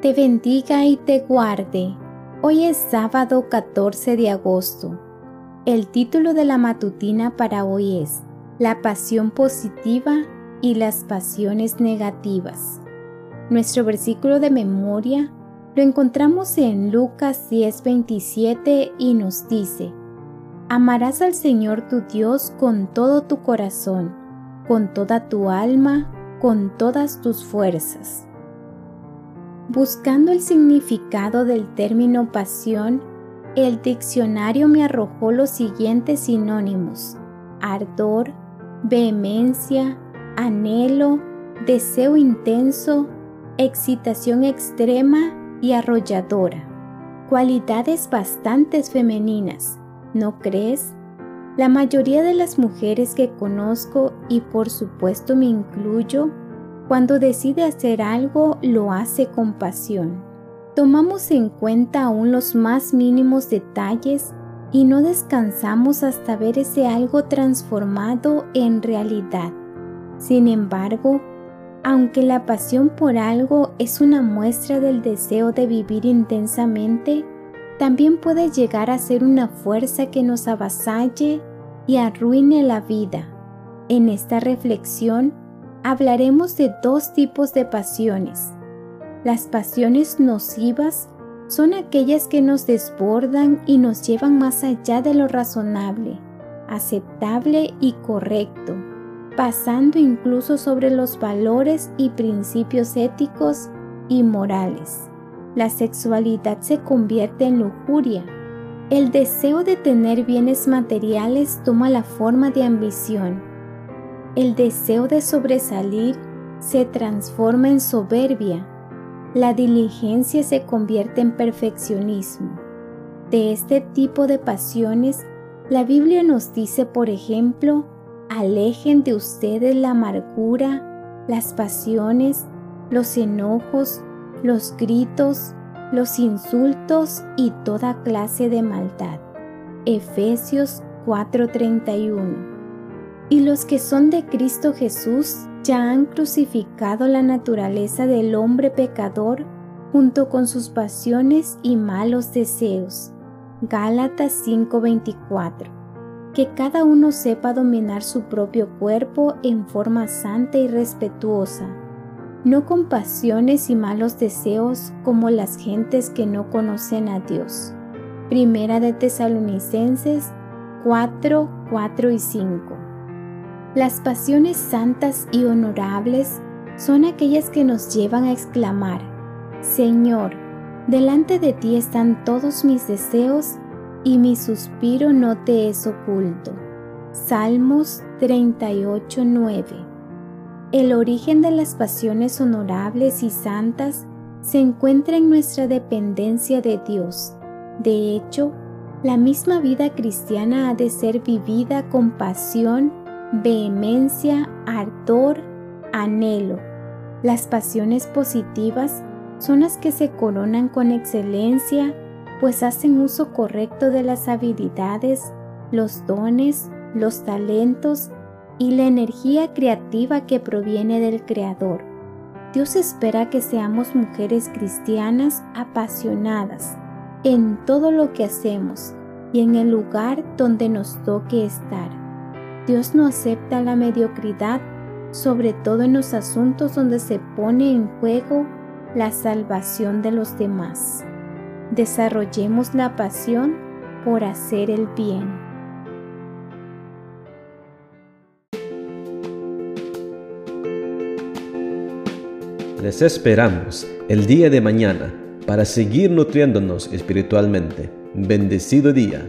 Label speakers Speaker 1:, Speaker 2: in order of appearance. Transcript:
Speaker 1: te bendiga y te guarde. Hoy es sábado 14 de agosto. El título de la matutina para hoy es La pasión positiva y las pasiones negativas. Nuestro versículo de memoria lo encontramos en Lucas 10:27 y nos dice, Amarás al Señor tu Dios con todo tu corazón, con toda tu alma, con todas tus fuerzas. Buscando el significado del término pasión, el diccionario me arrojó los siguientes sinónimos. Ardor, vehemencia, anhelo, deseo intenso, excitación extrema y arrolladora. Cualidades bastante femeninas, ¿no crees? La mayoría de las mujeres que conozco, y por supuesto me incluyo, cuando decide hacer algo, lo hace con pasión. Tomamos en cuenta aún los más mínimos detalles y no descansamos hasta ver ese algo transformado en realidad. Sin embargo, aunque la pasión por algo es una muestra del deseo de vivir intensamente, también puede llegar a ser una fuerza que nos avasalle y arruine la vida. En esta reflexión hablaremos de dos tipos de pasiones. Las pasiones nocivas son aquellas que nos desbordan y nos llevan más allá de lo razonable, aceptable y correcto, pasando incluso sobre los valores y principios éticos y morales. La sexualidad se convierte en lujuria. El deseo de tener bienes materiales toma la forma de ambición el deseo de sobresalir se transforma en soberbia. La diligencia se convierte en perfeccionismo. De este tipo de pasiones, la Biblia nos dice, por ejemplo, alejen de ustedes la amargura, las pasiones, los enojos, los gritos, los insultos y toda clase de maldad. Efesios 4:31 y los que son de Cristo Jesús ya han crucificado la naturaleza del hombre pecador junto con sus pasiones y malos deseos. Gálatas 5:24. Que cada uno sepa dominar su propio cuerpo en forma santa y respetuosa, no con pasiones y malos deseos como las gentes que no conocen a Dios. Primera de Tesalonicenses 4, 4 y 5. Las pasiones santas y honorables son aquellas que nos llevan a exclamar, Señor, delante de ti están todos mis deseos y mi suspiro no te es oculto. Salmos 38:9 El origen de las pasiones honorables y santas se encuentra en nuestra dependencia de Dios. De hecho, la misma vida cristiana ha de ser vivida con pasión vehemencia, ardor, anhelo. Las pasiones positivas son las que se coronan con excelencia, pues hacen uso correcto de las habilidades, los dones, los talentos y la energía creativa que proviene del Creador. Dios espera que seamos mujeres cristianas apasionadas en todo lo que hacemos y en el lugar donde nos toque estar. Dios no acepta la mediocridad, sobre todo en los asuntos donde se pone en juego la salvación de los demás. Desarrollemos la pasión por hacer el bien.
Speaker 2: Les esperamos el día de mañana para seguir nutriéndonos espiritualmente. Bendecido día.